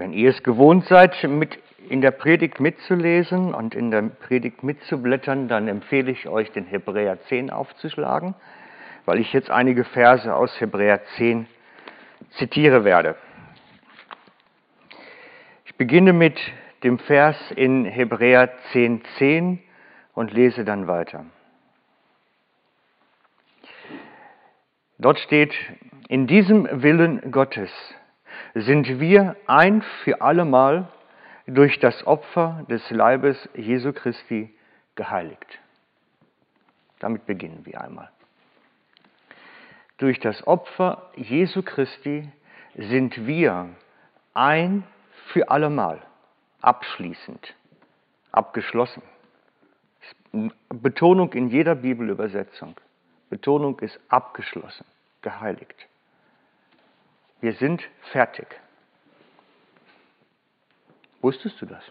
Wenn ihr es gewohnt seid, mit in der Predigt mitzulesen und in der Predigt mitzublättern, dann empfehle ich euch, den Hebräer 10 aufzuschlagen, weil ich jetzt einige Verse aus Hebräer 10 zitiere werde. Ich beginne mit dem Vers in Hebräer 10.10 10 und lese dann weiter. Dort steht, in diesem Willen Gottes sind wir ein für allemal durch das Opfer des Leibes Jesu Christi geheiligt. Damit beginnen wir einmal. Durch das Opfer Jesu Christi sind wir ein für allemal, abschließend, abgeschlossen. Betonung in jeder Bibelübersetzung. Betonung ist abgeschlossen, geheiligt. Wir sind fertig. Wusstest du das?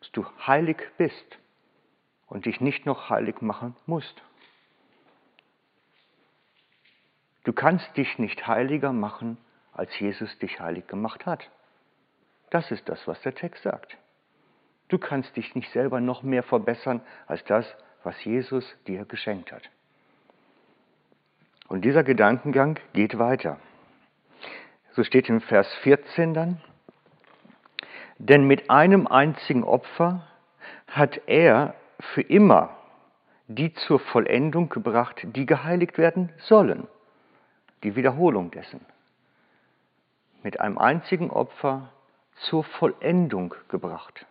Dass du heilig bist und dich nicht noch heilig machen musst. Du kannst dich nicht heiliger machen, als Jesus dich heilig gemacht hat. Das ist das, was der Text sagt. Du kannst dich nicht selber noch mehr verbessern als das, was Jesus dir geschenkt hat. Und dieser Gedankengang geht weiter. So steht im Vers 14 dann, denn mit einem einzigen Opfer hat er für immer die zur Vollendung gebracht, die geheiligt werden sollen. Die Wiederholung dessen. Mit einem einzigen Opfer zur Vollendung gebracht.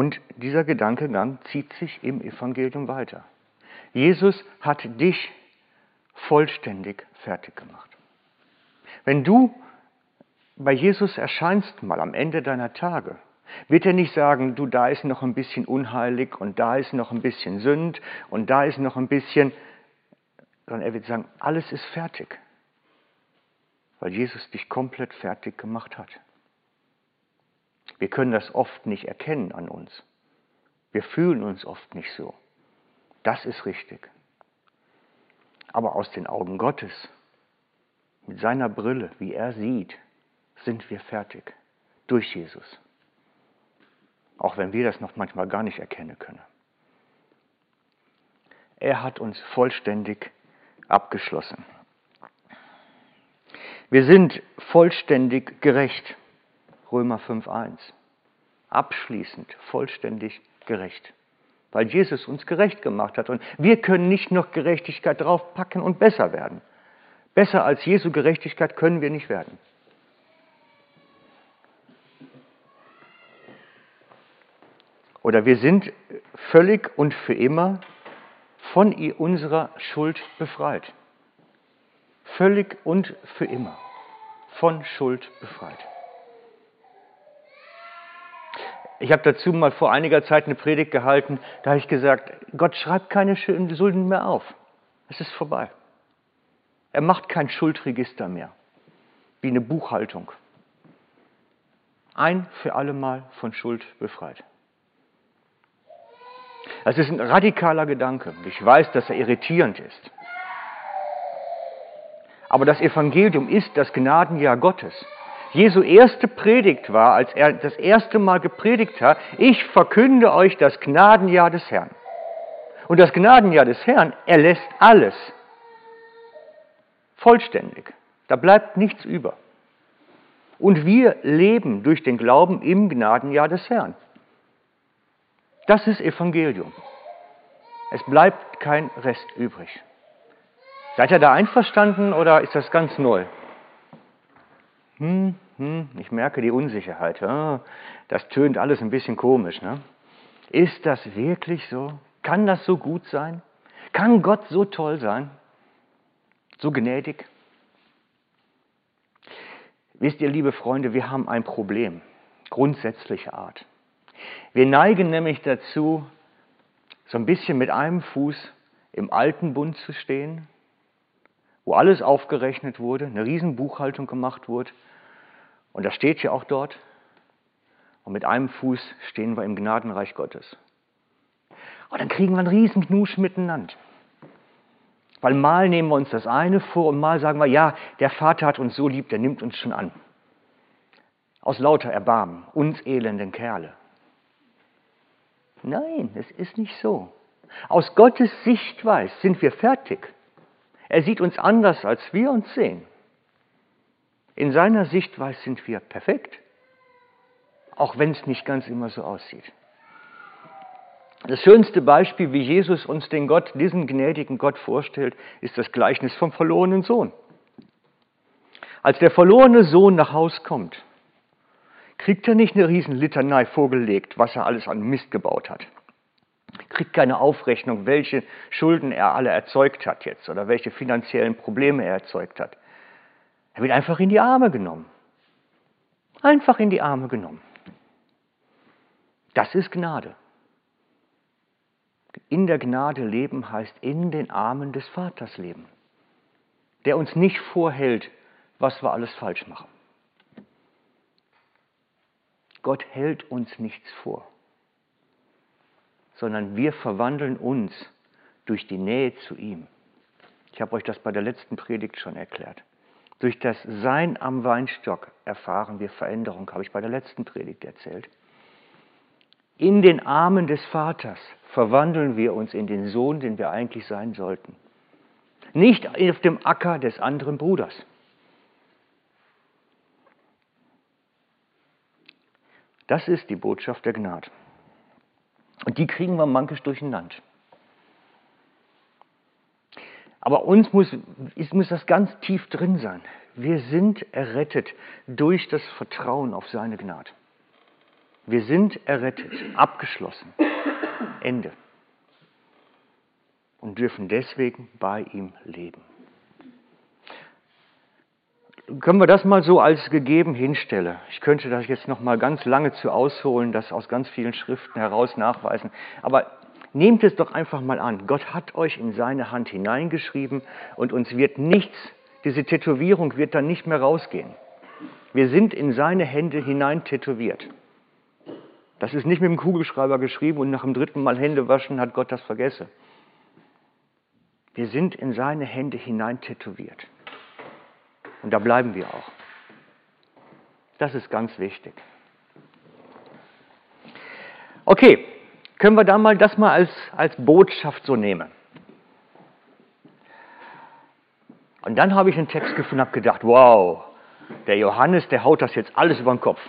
Und dieser Gedankengang zieht sich im Evangelium weiter. Jesus hat dich vollständig fertig gemacht. Wenn du bei Jesus erscheinst mal am Ende deiner Tage, wird er nicht sagen, du, da ist noch ein bisschen unheilig und da ist noch ein bisschen Sünd und da ist noch ein bisschen, sondern er wird sagen, alles ist fertig, weil Jesus dich komplett fertig gemacht hat. Wir können das oft nicht erkennen an uns. Wir fühlen uns oft nicht so. Das ist richtig. Aber aus den Augen Gottes, mit seiner Brille, wie er sieht, sind wir fertig. Durch Jesus. Auch wenn wir das noch manchmal gar nicht erkennen können. Er hat uns vollständig abgeschlossen. Wir sind vollständig gerecht. Römer 5.1. Abschließend, vollständig gerecht. Weil Jesus uns gerecht gemacht hat. Und wir können nicht noch Gerechtigkeit draufpacken und besser werden. Besser als Jesu Gerechtigkeit können wir nicht werden. Oder wir sind völlig und für immer von unserer Schuld befreit. Völlig und für immer von Schuld befreit. Ich habe dazu mal vor einiger Zeit eine Predigt gehalten, da habe ich gesagt, Gott schreibt keine Schulden mehr auf. Es ist vorbei. Er macht kein Schuldregister mehr, wie eine Buchhaltung. Ein für alle Mal von Schuld befreit. Das ist ein radikaler Gedanke. Ich weiß, dass er irritierend ist. Aber das Evangelium ist das Gnadenjahr Gottes. Jesu erste Predigt war, als er das erste Mal gepredigt hat, ich verkünde euch das Gnadenjahr des Herrn. Und das Gnadenjahr des Herrn erlässt alles. Vollständig. Da bleibt nichts über. Und wir leben durch den Glauben im Gnadenjahr des Herrn. Das ist Evangelium. Es bleibt kein Rest übrig. Seid ihr da einverstanden oder ist das ganz neu? Hm, hm, ich merke die Unsicherheit. Das tönt alles ein bisschen komisch. Ne? Ist das wirklich so? Kann das so gut sein? Kann Gott so toll sein? So gnädig? Wisst ihr, liebe Freunde, wir haben ein Problem, grundsätzlicher Art. Wir neigen nämlich dazu, so ein bisschen mit einem Fuß im alten Bund zu stehen, wo alles aufgerechnet wurde, eine Riesenbuchhaltung gemacht wurde und das steht ja auch dort. Und mit einem Fuß stehen wir im Gnadenreich Gottes. Und dann kriegen wir einen riesen Knusch miteinander. Weil mal nehmen wir uns das eine vor und mal sagen wir, ja, der Vater hat uns so lieb, der nimmt uns schon an. Aus lauter Erbarmen, uns elenden Kerle. Nein, es ist nicht so. Aus Gottes Sichtweise sind wir fertig. Er sieht uns anders, als wir uns sehen. In seiner Sichtweise sind wir perfekt, auch wenn es nicht ganz immer so aussieht. Das schönste Beispiel, wie Jesus uns den Gott, diesen gnädigen Gott vorstellt, ist das Gleichnis vom verlorenen Sohn. Als der verlorene Sohn nach Haus kommt, kriegt er nicht eine Riesenlitanei vorgelegt, was er alles an Mist gebaut hat. Kriegt keine Aufrechnung, welche Schulden er alle erzeugt hat jetzt oder welche finanziellen Probleme er erzeugt hat. Er wird einfach in die Arme genommen. Einfach in die Arme genommen. Das ist Gnade. In der Gnade leben heißt in den Armen des Vaters leben, der uns nicht vorhält, was wir alles falsch machen. Gott hält uns nichts vor, sondern wir verwandeln uns durch die Nähe zu ihm. Ich habe euch das bei der letzten Predigt schon erklärt. Durch das Sein am Weinstock erfahren wir Veränderung, habe ich bei der letzten Predigt erzählt. In den Armen des Vaters verwandeln wir uns in den Sohn, den wir eigentlich sein sollten. Nicht auf dem Acker des anderen Bruders. Das ist die Botschaft der Gnade. Und die kriegen wir mankisch durcheinander. Aber uns muss, muss das ganz tief drin sein. Wir sind errettet durch das Vertrauen auf seine Gnade. Wir sind errettet, abgeschlossen. Ende. Und dürfen deswegen bei ihm leben. Können wir das mal so als gegeben hinstellen? Ich könnte das jetzt noch mal ganz lange zu ausholen, das aus ganz vielen Schriften heraus nachweisen. Aber Nehmt es doch einfach mal an. Gott hat euch in seine Hand hineingeschrieben und uns wird nichts, diese Tätowierung wird dann nicht mehr rausgehen. Wir sind in seine Hände hinein tätowiert. Das ist nicht mit dem Kugelschreiber geschrieben und nach dem dritten Mal Hände waschen hat Gott das vergessen. Wir sind in seine Hände hinein tätowiert. Und da bleiben wir auch. Das ist ganz wichtig. Okay, können wir da mal das mal als, als Botschaft so nehmen? Und dann habe ich einen Text gefunden und habe gedacht, wow, der Johannes, der haut das jetzt alles über den Kopf.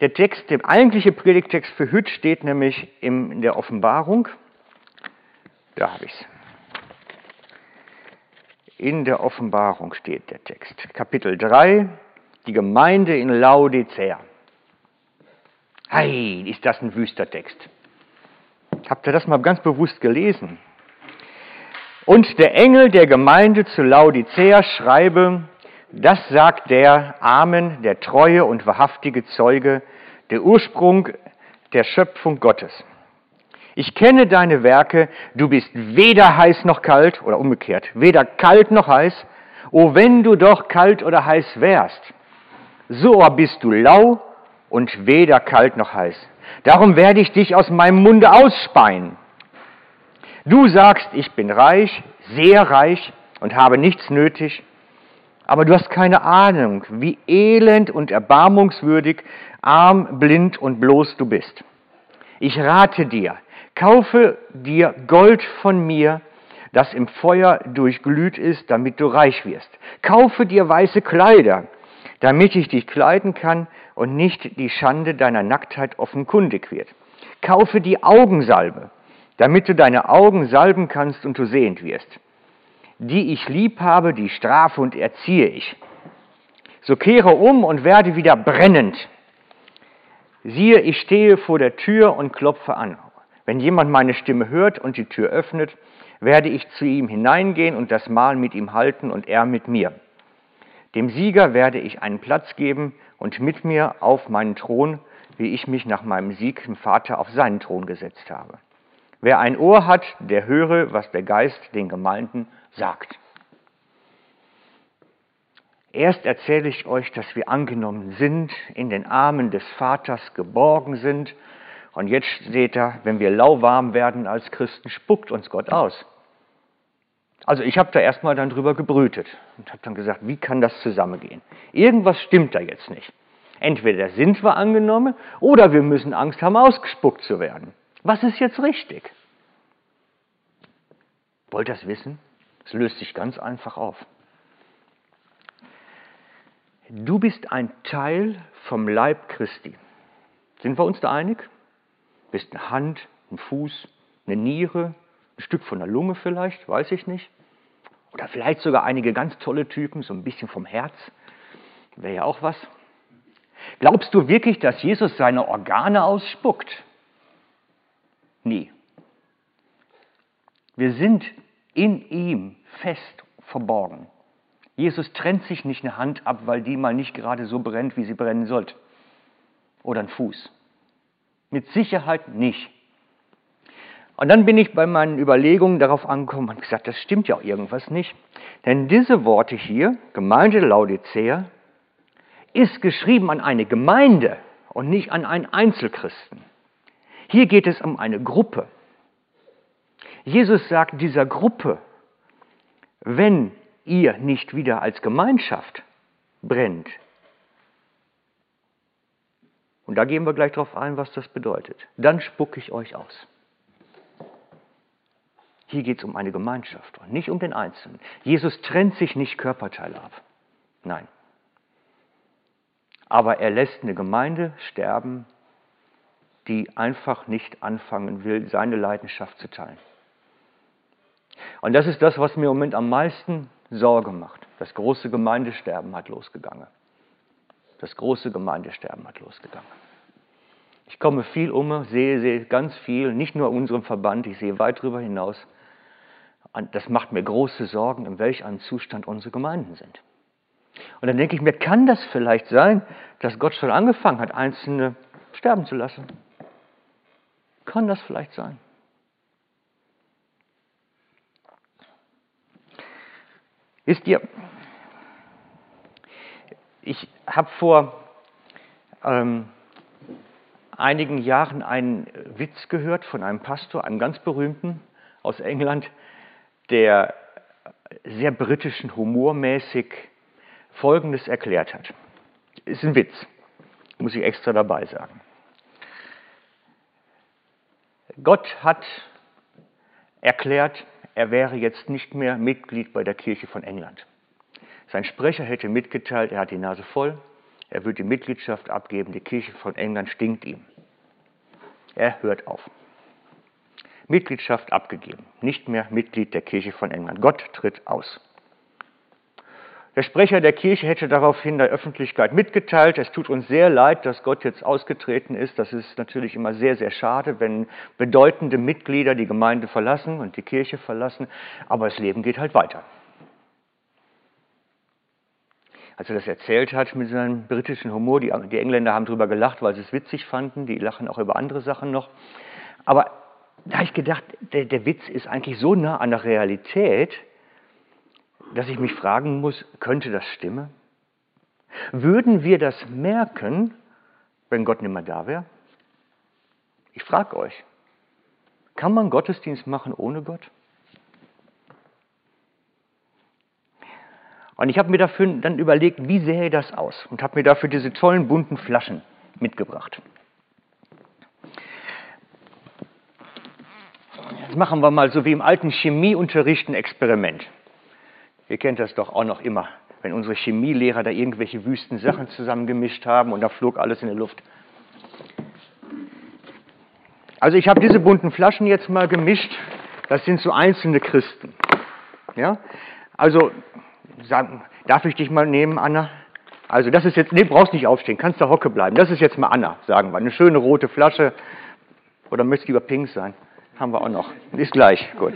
Der Text, der eigentliche Predigtext für Hütt steht nämlich in der Offenbarung. Da habe ich es. In der Offenbarung steht der Text. Kapitel 3, die Gemeinde in Laodicea. Hey, ist das ein wüster Text. Habt ihr das mal ganz bewusst gelesen? Und der Engel der Gemeinde zu Laodicea schreibe, das sagt der Amen, der treue und wahrhaftige Zeuge, der Ursprung der Schöpfung Gottes. Ich kenne deine Werke, du bist weder heiß noch kalt, oder umgekehrt, weder kalt noch heiß, o wenn du doch kalt oder heiß wärst. So bist du lau und weder kalt noch heiß. Darum werde ich dich aus meinem Munde ausspeien. Du sagst, ich bin reich, sehr reich und habe nichts nötig, aber du hast keine Ahnung, wie elend und erbarmungswürdig, arm, blind und bloß du bist. Ich rate dir, kaufe dir Gold von mir, das im Feuer durchglüht ist, damit du reich wirst. Kaufe dir weiße Kleider, damit ich dich kleiden kann und nicht die Schande deiner Nacktheit offenkundig wird. Kaufe die Augensalbe, damit du deine Augen salben kannst und du sehend wirst. Die ich lieb habe, die strafe und erziehe ich. So kehre um und werde wieder brennend. Siehe, ich stehe vor der Tür und klopfe an. Wenn jemand meine Stimme hört und die Tür öffnet, werde ich zu ihm hineingehen und das Mahl mit ihm halten und er mit mir. Dem Sieger werde ich einen Platz geben und mit mir auf meinen Thron, wie ich mich nach meinem Sieg im Vater auf seinen Thron gesetzt habe. Wer ein Ohr hat, der höre, was der Geist den Gemeinden sagt. Erst erzähle ich euch, dass wir angenommen sind, in den Armen des Vaters geborgen sind. Und jetzt seht ihr, wenn wir lauwarm werden als Christen, spuckt uns Gott aus. Also ich habe da erstmal dann drüber gebrütet und habe dann gesagt, wie kann das zusammengehen? Irgendwas stimmt da jetzt nicht. Entweder sind wir angenommen oder wir müssen Angst haben, ausgespuckt zu werden. Was ist jetzt richtig? Wollt ihr das wissen? Es löst sich ganz einfach auf. Du bist ein Teil vom Leib Christi. Sind wir uns da einig? Du bist eine Hand, ein Fuß, eine Niere, ein Stück von der Lunge vielleicht, weiß ich nicht. Oder vielleicht sogar einige ganz tolle Typen, so ein bisschen vom Herz. Wäre ja auch was. Glaubst du wirklich, dass Jesus seine Organe ausspuckt? Nie. Wir sind in ihm fest verborgen. Jesus trennt sich nicht eine Hand ab, weil die mal nicht gerade so brennt, wie sie brennen sollte. Oder ein Fuß. Mit Sicherheit nicht. Und dann bin ich bei meinen Überlegungen darauf angekommen und gesagt, das stimmt ja auch irgendwas nicht. Denn diese Worte hier, Gemeinde Laodicea, ist geschrieben an eine Gemeinde und nicht an einen Einzelchristen. Hier geht es um eine Gruppe. Jesus sagt dieser Gruppe, wenn ihr nicht wieder als Gemeinschaft brennt. Und da gehen wir gleich darauf ein, was das bedeutet. Dann spucke ich euch aus. Hier geht es um eine Gemeinschaft und nicht um den Einzelnen. Jesus trennt sich nicht Körperteile ab. Nein. Aber er lässt eine Gemeinde sterben, die einfach nicht anfangen will, seine Leidenschaft zu teilen. Und das ist das, was mir im Moment am meisten Sorge macht. Das große Gemeindesterben hat losgegangen. Das große Gemeindesterben hat losgegangen. Ich komme viel um, sehe, sehe ganz viel, nicht nur in unserem Verband, ich sehe weit darüber hinaus. Das macht mir große Sorgen, in welch einem Zustand unsere Gemeinden sind. Und dann denke ich mir, kann das vielleicht sein, dass Gott schon angefangen hat, Einzelne sterben zu lassen? Kann das vielleicht sein? Wisst ihr, ich habe vor ähm, einigen Jahren einen Witz gehört von einem Pastor, einem ganz berühmten aus England, der sehr britischen humormäßig Folgendes erklärt hat. Ist ein Witz, muss ich extra dabei sagen. Gott hat erklärt, er wäre jetzt nicht mehr Mitglied bei der Kirche von England. Sein Sprecher hätte mitgeteilt, er hat die Nase voll, er würde die Mitgliedschaft abgeben, die Kirche von England stinkt ihm. Er hört auf. Mitgliedschaft abgegeben, nicht mehr Mitglied der Kirche von England. Gott tritt aus. Der Sprecher der Kirche hätte daraufhin der Öffentlichkeit mitgeteilt, es tut uns sehr leid, dass Gott jetzt ausgetreten ist. Das ist natürlich immer sehr, sehr schade, wenn bedeutende Mitglieder die Gemeinde verlassen und die Kirche verlassen, aber das Leben geht halt weiter. Als er das erzählt hat mit seinem britischen Humor, die, die Engländer haben darüber gelacht, weil sie es witzig fanden, die lachen auch über andere Sachen noch. Aber da habe ich gedacht, der, der Witz ist eigentlich so nah an der Realität, dass ich mich fragen muss, könnte das stimmen? Würden wir das merken, wenn Gott nicht mehr da wäre? Ich frage euch, kann man Gottesdienst machen ohne Gott? Und ich habe mir dafür dann überlegt, wie sähe das aus? Und habe mir dafür diese tollen bunten Flaschen mitgebracht. Jetzt machen wir mal so wie im alten Chemieunterricht ein Experiment. Ihr kennt das doch auch noch immer, wenn unsere Chemielehrer da irgendwelche wüsten Sachen zusammengemischt haben und da flog alles in der Luft. Also ich habe diese bunten Flaschen jetzt mal gemischt. Das sind so einzelne Christen. Ja? Also darf ich dich mal nehmen, Anna? Also das ist jetzt, nee, brauchst nicht aufstehen, kannst da hocke bleiben. Das ist jetzt mal Anna, sagen wir. Eine schöne rote Flasche. Oder möchtest du lieber pink sein? Haben wir auch noch. Ist gleich, gut.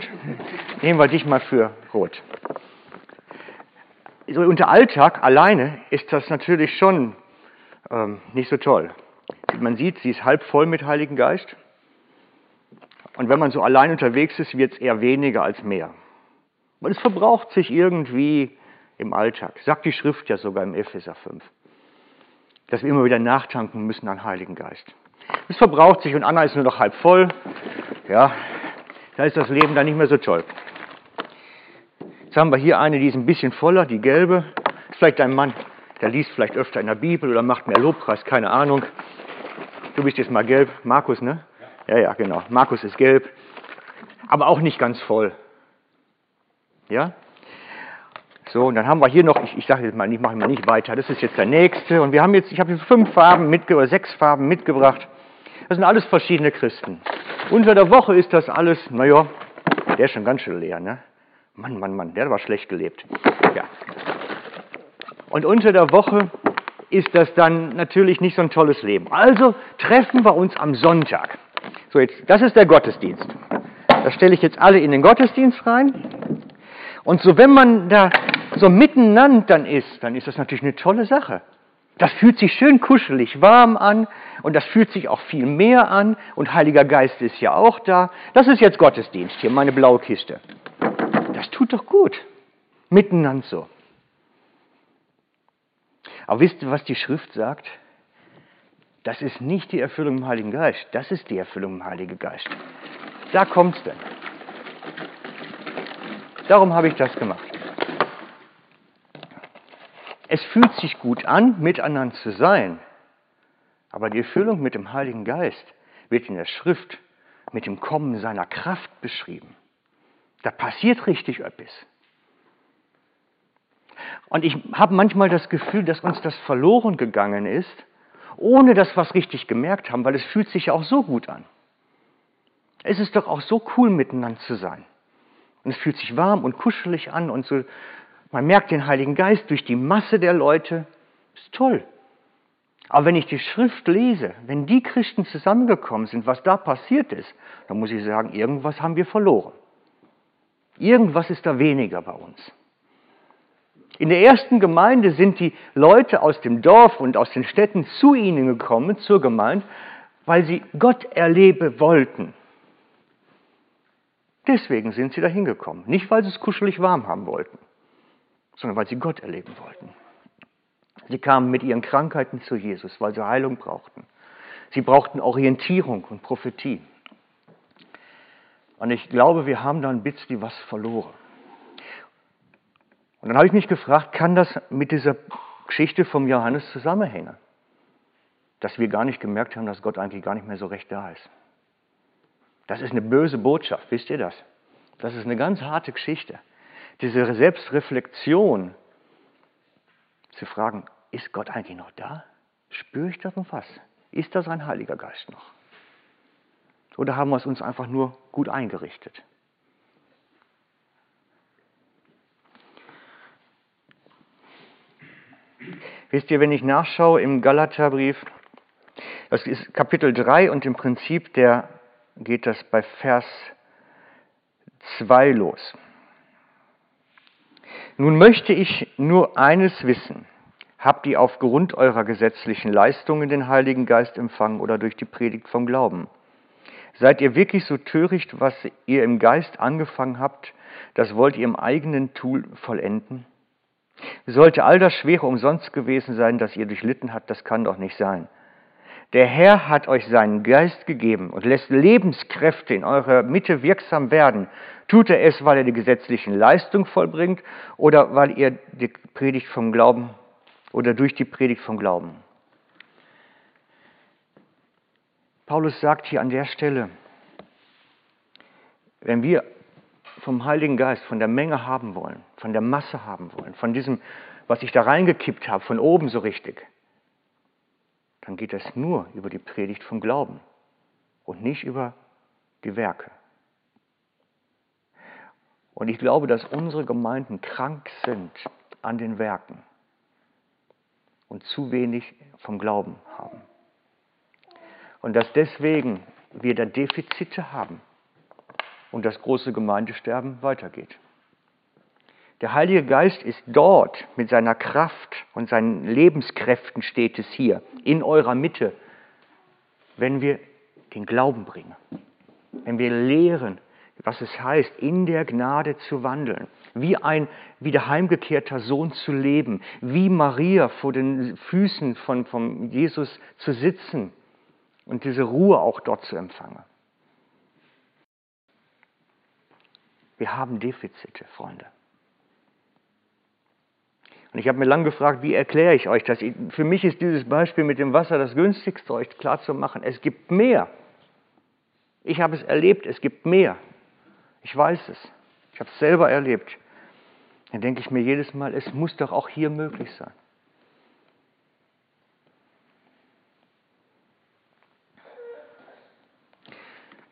Nehmen wir dich mal für rot so unter Alltag alleine ist das natürlich schon ähm, nicht so toll. Man sieht, sie ist halb voll mit Heiligen Geist. Und wenn man so allein unterwegs ist, wird es eher weniger als mehr. Und es verbraucht sich irgendwie im Alltag. Sagt die Schrift ja sogar im Epheser 5. Dass wir immer wieder nachtanken müssen an Heiligen Geist. Es verbraucht sich und Anna ist nur noch halb voll. Ja, da ist das Leben dann nicht mehr so toll. Jetzt haben wir hier eine, die ist ein bisschen voller, die gelbe. Ist vielleicht dein Mann, der liest vielleicht öfter in der Bibel oder macht mehr Lobpreis, keine Ahnung. Du bist jetzt mal gelb. Markus, ne? Ja, ja, genau. Markus ist gelb. Aber auch nicht ganz voll. Ja? So, und dann haben wir hier noch, ich, ich sage jetzt mal, ich mache mal nicht weiter, das ist jetzt der nächste. Und wir haben jetzt, ich habe jetzt fünf Farben mitgebracht, sechs Farben mitgebracht. Das sind alles verschiedene Christen. Unter der Woche ist das alles, naja, der ist schon ganz schön leer, ne? Mann, Mann, Mann, der war schlecht gelebt. Ja. Und unter der Woche ist das dann natürlich nicht so ein tolles Leben. Also treffen wir uns am Sonntag. So, jetzt, das ist der Gottesdienst. Da stelle ich jetzt alle in den Gottesdienst rein. Und so, wenn man da so miteinander dann ist, dann ist das natürlich eine tolle Sache. Das fühlt sich schön kuschelig warm an und das fühlt sich auch viel mehr an und Heiliger Geist ist ja auch da. Das ist jetzt Gottesdienst hier, meine blaue Kiste. Das tut doch gut. Miteinander so. Aber wisst ihr, was die Schrift sagt? Das ist nicht die Erfüllung im Heiligen Geist, das ist die Erfüllung im Heiligen Geist. Da kommt es denn. Darum habe ich das gemacht. Es fühlt sich gut an, miteinander zu sein, aber die Erfüllung mit dem Heiligen Geist wird in der Schrift mit dem Kommen seiner Kraft beschrieben. Da passiert richtig etwas. Und ich habe manchmal das Gefühl, dass uns das verloren gegangen ist, ohne dass wir es richtig gemerkt haben, weil es fühlt sich ja auch so gut an. Es ist doch auch so cool, miteinander zu sein. Und es fühlt sich warm und kuschelig an und so, man merkt den Heiligen Geist durch die Masse der Leute. Ist toll. Aber wenn ich die Schrift lese, wenn die Christen zusammengekommen sind, was da passiert ist, dann muss ich sagen, irgendwas haben wir verloren. Irgendwas ist da weniger bei uns. In der ersten Gemeinde sind die Leute aus dem Dorf und aus den Städten zu ihnen gekommen, zur Gemeinde, weil sie Gott erleben wollten. Deswegen sind sie da hingekommen. Nicht, weil sie es kuschelig warm haben wollten, sondern weil sie Gott erleben wollten. Sie kamen mit ihren Krankheiten zu Jesus, weil sie Heilung brauchten. Sie brauchten Orientierung und Prophetie. Und ich glaube, wir haben da ein bisschen was verloren. Und dann habe ich mich gefragt, kann das mit dieser Geschichte vom Johannes zusammenhängen? Dass wir gar nicht gemerkt haben, dass Gott eigentlich gar nicht mehr so recht da ist. Das ist eine böse Botschaft, wisst ihr das? Das ist eine ganz harte Geschichte. Diese Selbstreflexion, zu fragen, ist Gott eigentlich noch da? Spüre ich das noch was? Ist das ein Heiliger Geist noch? Oder haben wir es uns einfach nur gut eingerichtet? Wisst ihr, wenn ich nachschaue im Galaterbrief, das ist Kapitel 3 und im Prinzip der, geht das bei Vers 2 los. Nun möchte ich nur eines wissen. Habt ihr aufgrund eurer gesetzlichen Leistungen den Heiligen Geist empfangen oder durch die Predigt vom Glauben? Seid ihr wirklich so töricht, was ihr im Geist angefangen habt, das wollt ihr im eigenen Tool vollenden? Sollte all das Schwere umsonst gewesen sein, das ihr durchlitten habt, das kann doch nicht sein. Der Herr hat euch seinen Geist gegeben und lässt Lebenskräfte in eurer Mitte wirksam werden. Tut er es, weil er die gesetzlichen Leistungen vollbringt oder weil ihr die Predigt vom Glauben oder durch die Predigt vom Glauben? Paulus sagt hier an der Stelle, wenn wir vom Heiligen Geist, von der Menge haben wollen, von der Masse haben wollen, von diesem, was ich da reingekippt habe, von oben so richtig, dann geht das nur über die Predigt vom Glauben und nicht über die Werke. Und ich glaube, dass unsere Gemeinden krank sind an den Werken und zu wenig vom Glauben haben. Und dass deswegen wir da Defizite haben und das große Gemeindesterben weitergeht. Der Heilige Geist ist dort mit seiner Kraft und seinen Lebenskräften steht es hier, in eurer Mitte, wenn wir den Glauben bringen, wenn wir lehren, was es heißt, in der Gnade zu wandeln, wie ein wieder heimgekehrter Sohn zu leben, wie Maria vor den Füßen von, von Jesus zu sitzen und diese Ruhe auch dort zu empfangen. Wir haben Defizite, Freunde. Und ich habe mir lange gefragt, wie erkläre ich euch das? Für mich ist dieses Beispiel mit dem Wasser das günstigste, euch klarzumachen. Es gibt mehr. Ich habe es erlebt, es gibt mehr. Ich weiß es. Ich habe es selber erlebt. Dann denke ich mir jedes Mal, es muss doch auch hier möglich sein.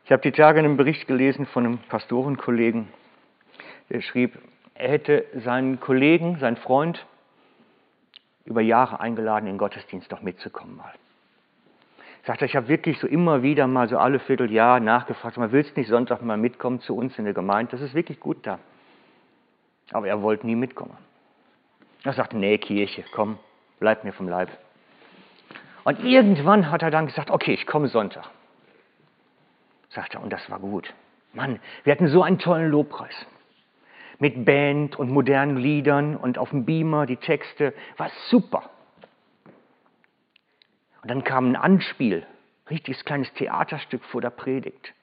Ich habe die Tage einen Bericht gelesen von einem Pastorenkollegen, der schrieb, er hätte seinen Kollegen, seinen Freund, über Jahre eingeladen, in den Gottesdienst doch mitzukommen mal. Sagt er, ich habe wirklich so immer wieder mal so alle Vierteljahr nachgefragt, man willst nicht Sonntag mal mitkommen zu uns in der Gemeinde, das ist wirklich gut da. Aber er wollte nie mitkommen. Er sagte, nee, Kirche, komm, bleib mir vom Leib. Und irgendwann hat er dann gesagt, okay, ich komme Sonntag. Sagt er, und das war gut. Mann, wir hatten so einen tollen Lobpreis mit Band und modernen Liedern und auf dem Beamer die Texte. War super. Und dann kam ein Anspiel, richtiges kleines Theaterstück vor der Predigt.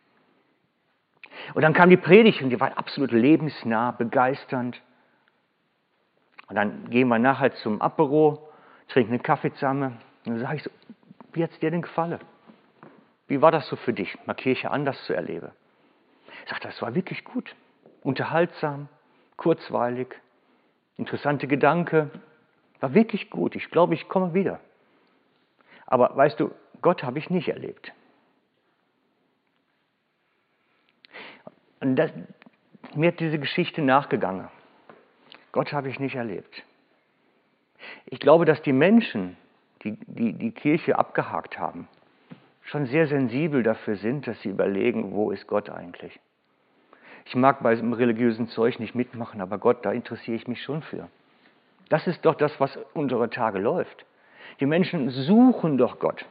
Und dann kam die Predigt und die war absolut lebensnah, begeisternd. Und dann gehen wir nachher zum Apero, trinken einen Kaffee zusammen. Und dann sage ich so, wie hat es dir denn gefallen? Wie war das so für dich, mal Kirche anders zu erleben? Ich sagte, das war wirklich gut, unterhaltsam, kurzweilig, interessante Gedanke, war wirklich gut. Ich glaube, ich komme wieder. Aber weißt du, Gott habe ich nicht erlebt. Und das, mir hat diese Geschichte nachgegangen. Gott habe ich nicht erlebt. Ich glaube, dass die Menschen, die, die die Kirche abgehakt haben, schon sehr sensibel dafür sind, dass sie überlegen, wo ist Gott eigentlich? Ich mag bei diesem religiösen Zeug nicht mitmachen, aber Gott, da interessiere ich mich schon für. Das ist doch das, was unsere Tage läuft. Die Menschen suchen doch Gott.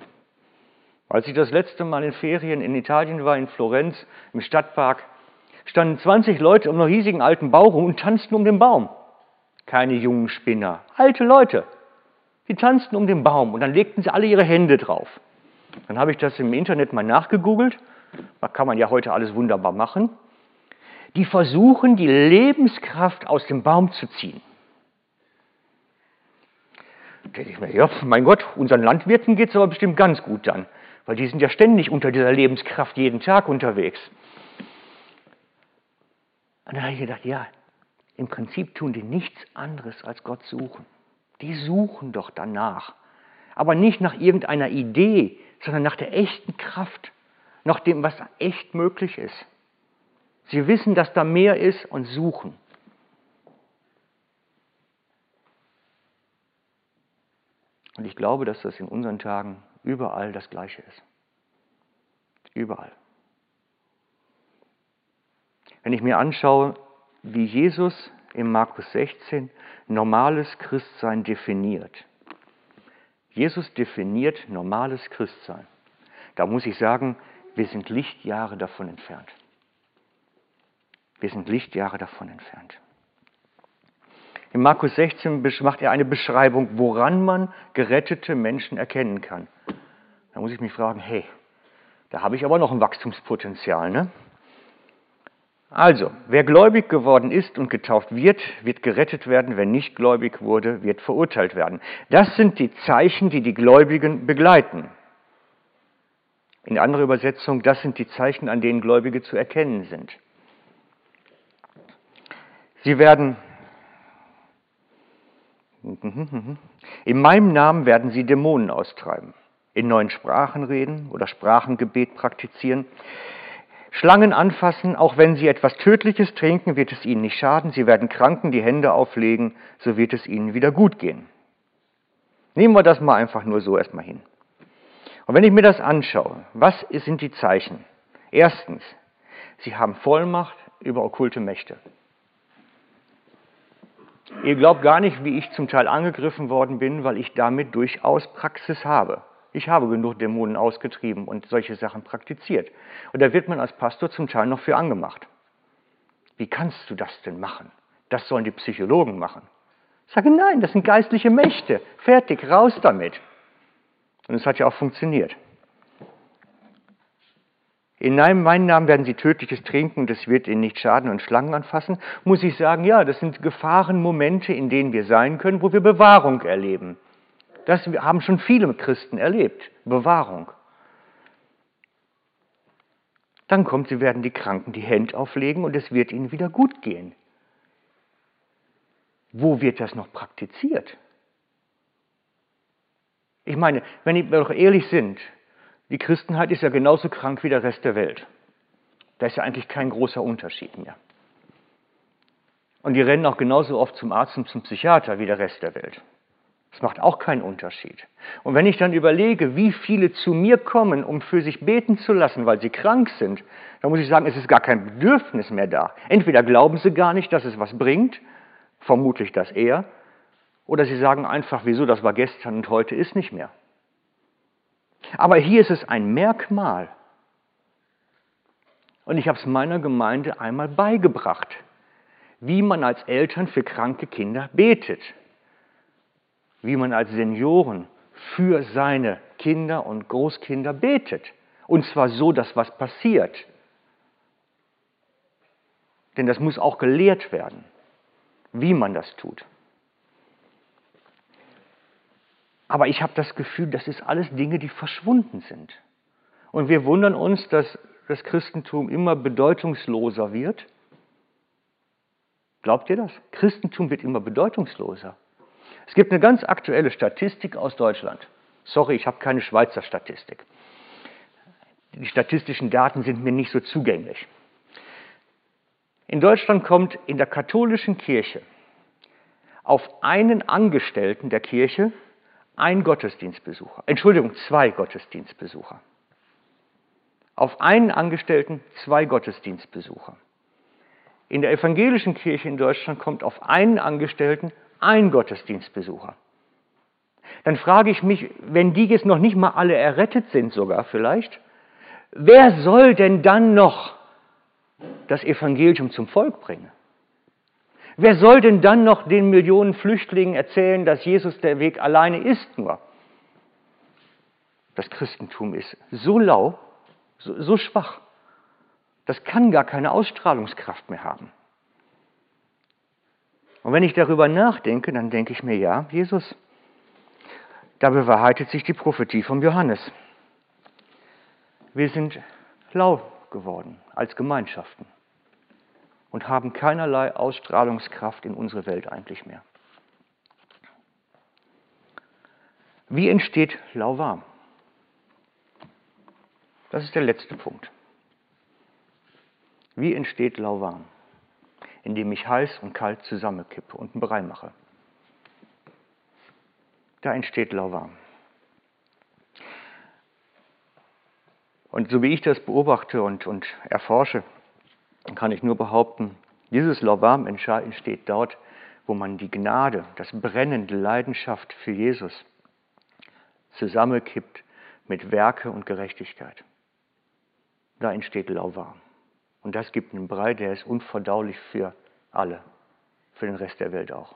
Als ich das letzte Mal in Ferien in Italien war, in Florenz, im Stadtpark, standen 20 Leute um einen riesigen alten Baum rum und tanzten um den Baum. Keine jungen Spinner, alte Leute. Die tanzten um den Baum und dann legten sie alle ihre Hände drauf. Dann habe ich das im Internet mal nachgegoogelt. Da kann man ja heute alles wunderbar machen die versuchen, die Lebenskraft aus dem Baum zu ziehen. Da denke ich mir, ja, mein Gott, unseren Landwirten geht es aber bestimmt ganz gut dann, weil die sind ja ständig unter dieser Lebenskraft jeden Tag unterwegs. Und dann habe ich gedacht, ja, im Prinzip tun die nichts anderes als Gott suchen. Die suchen doch danach. Aber nicht nach irgendeiner Idee, sondern nach der echten Kraft, nach dem, was echt möglich ist. Sie wissen, dass da mehr ist und suchen. Und ich glaube, dass das in unseren Tagen überall das Gleiche ist. Überall. Wenn ich mir anschaue, wie Jesus in Markus 16 normales Christsein definiert. Jesus definiert normales Christsein. Da muss ich sagen, wir sind Lichtjahre davon entfernt. Wir sind Lichtjahre davon entfernt. In Markus 16 macht er eine Beschreibung, woran man gerettete Menschen erkennen kann. Da muss ich mich fragen, hey, da habe ich aber noch ein Wachstumspotenzial. Ne? Also, wer gläubig geworden ist und getauft wird, wird gerettet werden. Wer nicht gläubig wurde, wird verurteilt werden. Das sind die Zeichen, die die Gläubigen begleiten. In anderer Übersetzung, das sind die Zeichen, an denen Gläubige zu erkennen sind. Sie werden, in meinem Namen werden sie Dämonen austreiben, in neuen Sprachen reden oder Sprachengebet praktizieren, Schlangen anfassen, auch wenn sie etwas Tödliches trinken, wird es ihnen nicht schaden, sie werden Kranken die Hände auflegen, so wird es ihnen wieder gut gehen. Nehmen wir das mal einfach nur so erstmal hin. Und wenn ich mir das anschaue, was sind die Zeichen? Erstens, sie haben Vollmacht über okkulte Mächte. Ihr glaubt gar nicht, wie ich zum Teil angegriffen worden bin, weil ich damit durchaus Praxis habe. Ich habe genug Dämonen ausgetrieben und solche Sachen praktiziert. Und da wird man als Pastor zum Teil noch für angemacht. Wie kannst du das denn machen? Das sollen die Psychologen machen. Ich sage, nein, das sind geistliche Mächte. Fertig, raus damit. Und es hat ja auch funktioniert. In meinem Namen werden sie tödliches trinken es wird ihnen nicht schaden und Schlangen anfassen, muss ich sagen, ja, das sind Gefahrenmomente, in denen wir sein können, wo wir Bewahrung erleben. Das haben schon viele Christen erlebt, Bewahrung. Dann kommt, sie werden die Kranken die Hände auflegen und es wird ihnen wieder gut gehen. Wo wird das noch praktiziert? Ich meine, wenn wir doch ehrlich sind, die Christenheit ist ja genauso krank wie der Rest der Welt. Da ist ja eigentlich kein großer Unterschied mehr. Und die rennen auch genauso oft zum Arzt und zum Psychiater wie der Rest der Welt. Das macht auch keinen Unterschied. Und wenn ich dann überlege, wie viele zu mir kommen, um für sich beten zu lassen, weil sie krank sind, dann muss ich sagen, es ist gar kein Bedürfnis mehr da. Entweder glauben sie gar nicht, dass es was bringt, vermutlich das eher, oder sie sagen einfach, wieso, das war gestern und heute ist nicht mehr. Aber hier ist es ein Merkmal. Und ich habe es meiner Gemeinde einmal beigebracht, wie man als Eltern für kranke Kinder betet, wie man als Senioren für seine Kinder und Großkinder betet. Und zwar so, dass was passiert. Denn das muss auch gelehrt werden, wie man das tut. Aber ich habe das Gefühl, das ist alles Dinge, die verschwunden sind. Und wir wundern uns, dass das Christentum immer bedeutungsloser wird. Glaubt ihr das? Christentum wird immer bedeutungsloser. Es gibt eine ganz aktuelle Statistik aus Deutschland. Sorry, ich habe keine Schweizer Statistik. Die statistischen Daten sind mir nicht so zugänglich. In Deutschland kommt in der katholischen Kirche auf einen Angestellten der Kirche ein Gottesdienstbesucher, Entschuldigung, zwei Gottesdienstbesucher. Auf einen Angestellten zwei Gottesdienstbesucher. In der evangelischen Kirche in Deutschland kommt auf einen Angestellten ein Gottesdienstbesucher. Dann frage ich mich, wenn die jetzt noch nicht mal alle errettet sind sogar vielleicht, wer soll denn dann noch das Evangelium zum Volk bringen? Wer soll denn dann noch den Millionen Flüchtlingen erzählen, dass Jesus der Weg alleine ist nur? Das Christentum ist so lau, so, so schwach. Das kann gar keine Ausstrahlungskraft mehr haben. Und wenn ich darüber nachdenke, dann denke ich mir, ja, Jesus, da bewahrheitet sich die Prophetie vom Johannes. Wir sind lau geworden als Gemeinschaften und haben keinerlei Ausstrahlungskraft in unsere Welt eigentlich mehr. Wie entsteht lauwarm? Das ist der letzte Punkt. Wie entsteht lauwarm? Indem ich heiß und kalt zusammenkippe und einen Brei mache. Da entsteht lauwarm. Und so wie ich das beobachte und, und erforsche, kann ich nur behaupten, dieses Lauwarm entsteht dort, wo man die Gnade, das brennende Leidenschaft für Jesus zusammenkippt mit Werke und Gerechtigkeit. Da entsteht Lauwarm. Und das gibt einen Brei, der ist unverdaulich für alle, für den Rest der Welt auch.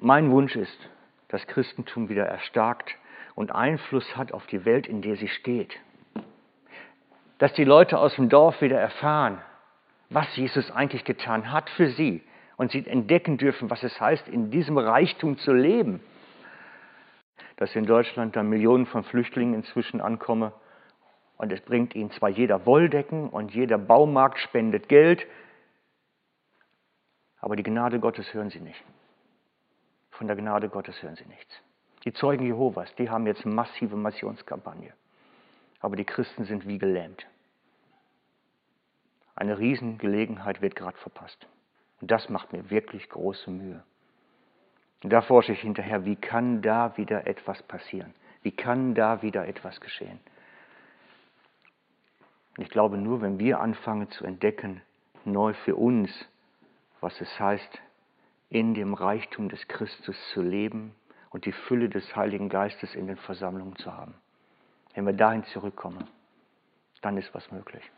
Mein Wunsch ist, dass Christentum wieder erstarkt und Einfluss hat auf die Welt, in der sie steht dass die Leute aus dem Dorf wieder erfahren, was Jesus eigentlich getan hat für sie und sie entdecken dürfen, was es heißt, in diesem Reichtum zu leben. Dass in Deutschland da Millionen von Flüchtlingen inzwischen ankommen und es bringt ihnen zwar jeder Wolldecken und jeder Baumarkt spendet Geld, aber die Gnade Gottes hören sie nicht. Von der Gnade Gottes hören sie nichts. Die Zeugen Jehovas, die haben jetzt massive Missionskampagne aber die Christen sind wie gelähmt. Eine Riesengelegenheit wird gerade verpasst. Und das macht mir wirklich große Mühe. Und da forsche ich hinterher, wie kann da wieder etwas passieren? Wie kann da wieder etwas geschehen? Und ich glaube, nur wenn wir anfangen zu entdecken, neu für uns, was es heißt, in dem Reichtum des Christus zu leben und die Fülle des Heiligen Geistes in den Versammlungen zu haben. Wenn wir dahin zurückkommen, dann ist was möglich.